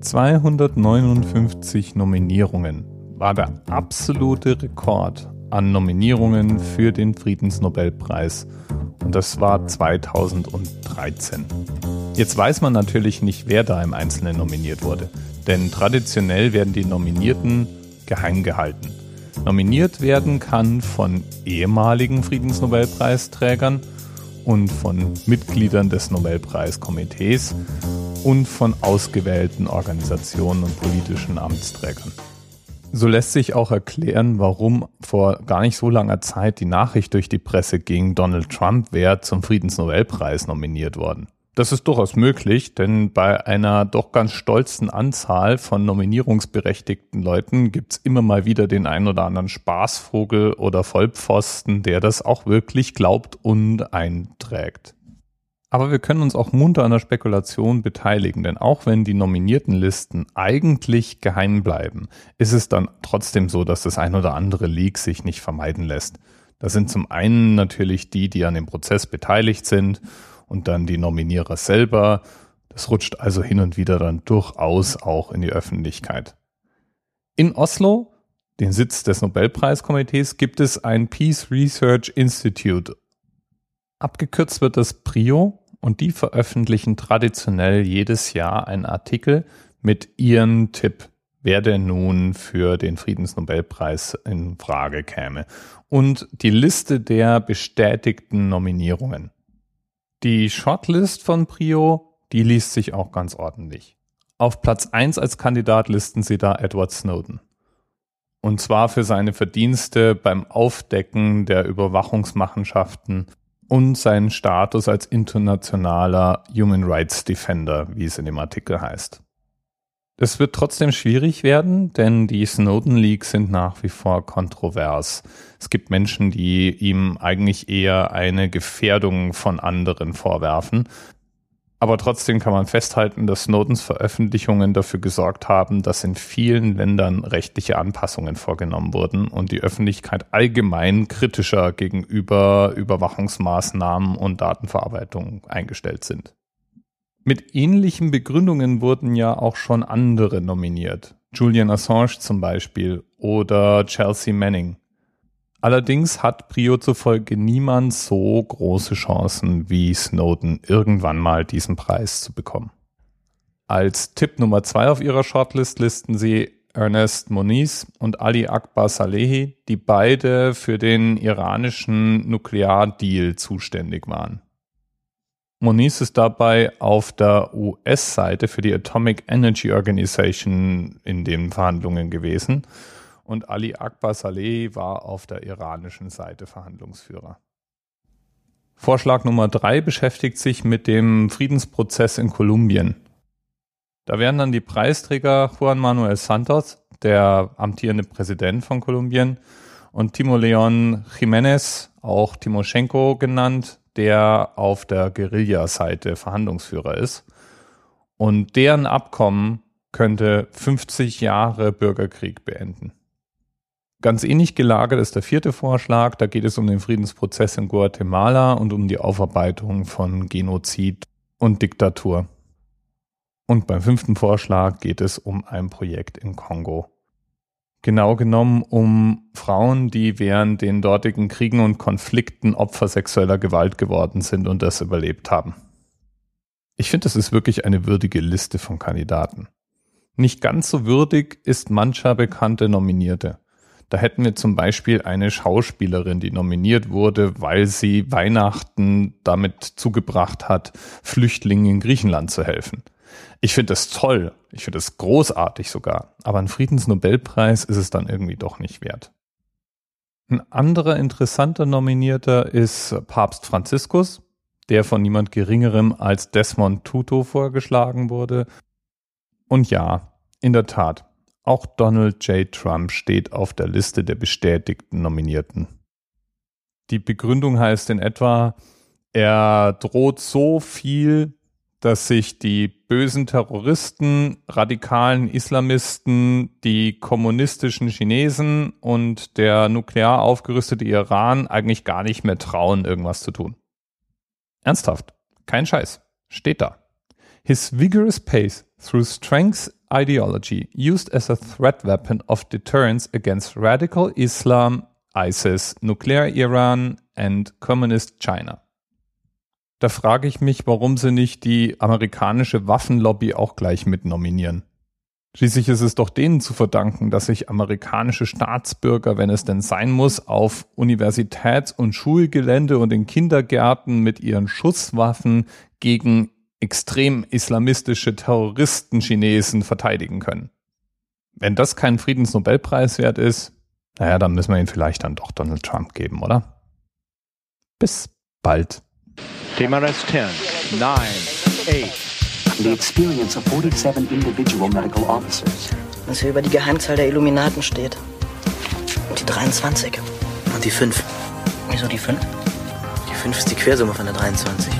259 Nominierungen war der absolute Rekord an Nominierungen für den Friedensnobelpreis und das war 2013. Jetzt weiß man natürlich nicht, wer da im Einzelnen nominiert wurde, denn traditionell werden die Nominierten geheim gehalten. Nominiert werden kann von ehemaligen Friedensnobelpreisträgern und von Mitgliedern des Nobelpreiskomitees und von ausgewählten Organisationen und politischen Amtsträgern. So lässt sich auch erklären, warum vor gar nicht so langer Zeit die Nachricht durch die Presse ging, Donald Trump wäre zum Friedensnobelpreis nominiert worden. Das ist durchaus möglich, denn bei einer doch ganz stolzen Anzahl von nominierungsberechtigten Leuten gibt's immer mal wieder den einen oder anderen Spaßvogel oder Vollpfosten, der das auch wirklich glaubt und einträgt. Aber wir können uns auch munter an der Spekulation beteiligen, denn auch wenn die nominierten Listen eigentlich geheim bleiben, ist es dann trotzdem so, dass das ein oder andere Leak sich nicht vermeiden lässt. Das sind zum einen natürlich die, die an dem Prozess beteiligt sind und dann die Nominierer selber. Das rutscht also hin und wieder dann durchaus auch in die Öffentlichkeit. In Oslo, den Sitz des Nobelpreiskomitees, gibt es ein Peace Research Institute Abgekürzt wird das PRIO und die veröffentlichen traditionell jedes Jahr einen Artikel mit ihrem Tipp, wer denn nun für den Friedensnobelpreis in Frage käme und die Liste der bestätigten Nominierungen. Die Shortlist von Prio, die liest sich auch ganz ordentlich. Auf Platz 1 als Kandidat listen sie da Edward Snowden. Und zwar für seine Verdienste beim Aufdecken der Überwachungsmachenschaften und seinen Status als internationaler Human Rights Defender, wie es in dem Artikel heißt. Das wird trotzdem schwierig werden, denn die Snowden Leaks sind nach wie vor kontrovers. Es gibt Menschen, die ihm eigentlich eher eine Gefährdung von anderen vorwerfen, aber trotzdem kann man festhalten, dass Snowdens Veröffentlichungen dafür gesorgt haben, dass in vielen Ländern rechtliche Anpassungen vorgenommen wurden und die Öffentlichkeit allgemein kritischer gegenüber Überwachungsmaßnahmen und Datenverarbeitung eingestellt sind. Mit ähnlichen Begründungen wurden ja auch schon andere nominiert. Julian Assange zum Beispiel oder Chelsea Manning. Allerdings hat Prio zufolge niemand so große Chancen wie Snowden, irgendwann mal diesen Preis zu bekommen. Als Tipp Nummer zwei auf ihrer Shortlist listen sie Ernest Moniz und Ali Akbar Salehi, die beide für den iranischen Nukleardeal zuständig waren. Moniz ist dabei auf der US-Seite für die Atomic Energy Organization in den Verhandlungen gewesen und Ali Akbar Saleh war auf der iranischen Seite Verhandlungsführer. Vorschlag Nummer drei beschäftigt sich mit dem Friedensprozess in Kolumbien. Da werden dann die Preisträger Juan Manuel Santos, der amtierende Präsident von Kolumbien, und Timo Leon Jiménez, auch Timoschenko genannt, der auf der Guerilla-Seite Verhandlungsführer ist. Und deren Abkommen könnte 50 Jahre Bürgerkrieg beenden. Ganz ähnlich gelagert ist der vierte Vorschlag. Da geht es um den Friedensprozess in Guatemala und um die Aufarbeitung von Genozid und Diktatur. Und beim fünften Vorschlag geht es um ein Projekt in Kongo. Genau genommen um Frauen, die während den dortigen Kriegen und Konflikten Opfer sexueller Gewalt geworden sind und das überlebt haben. Ich finde, das ist wirklich eine würdige Liste von Kandidaten. Nicht ganz so würdig ist mancher bekannte Nominierte. Da hätten wir zum Beispiel eine Schauspielerin, die nominiert wurde, weil sie Weihnachten damit zugebracht hat, Flüchtlingen in Griechenland zu helfen. Ich finde das toll, ich finde das großartig sogar, aber ein Friedensnobelpreis ist es dann irgendwie doch nicht wert. Ein anderer interessanter Nominierter ist Papst Franziskus, der von niemand Geringerem als Desmond Tutu vorgeschlagen wurde. Und ja, in der Tat, auch Donald J. Trump steht auf der Liste der bestätigten Nominierten. Die Begründung heißt in etwa, er droht so viel, dass sich die bösen Terroristen, radikalen Islamisten, die kommunistischen Chinesen und der nuklear aufgerüstete Iran eigentlich gar nicht mehr trauen, irgendwas zu tun. Ernsthaft, kein Scheiß, steht da. His vigorous pace through strengths ideology used as a threat weapon of deterrence against radical Islam, ISIS, nuclear Iran and communist China. Da frage ich mich, warum sie nicht die amerikanische Waffenlobby auch gleich mit nominieren. Schließlich ist es doch denen zu verdanken, dass sich amerikanische Staatsbürger, wenn es denn sein muss, auf Universitäts- und Schulgelände und in Kindergärten mit ihren Schusswaffen gegen extrem islamistische Terroristen Chinesen verteidigen können. Wenn das kein Friedensnobelpreis wert ist, naja, dann müssen wir ihn vielleicht dann doch Donald Trump geben, oder? Bis bald. TMRS 10, 9, 8. The experience of 47 individual medical officers. Was hier über die Geheimzahl der Illuminaten steht. Und die 23. Und die 5. Wieso die 5? Die 5 ist die Quersumme von der 23.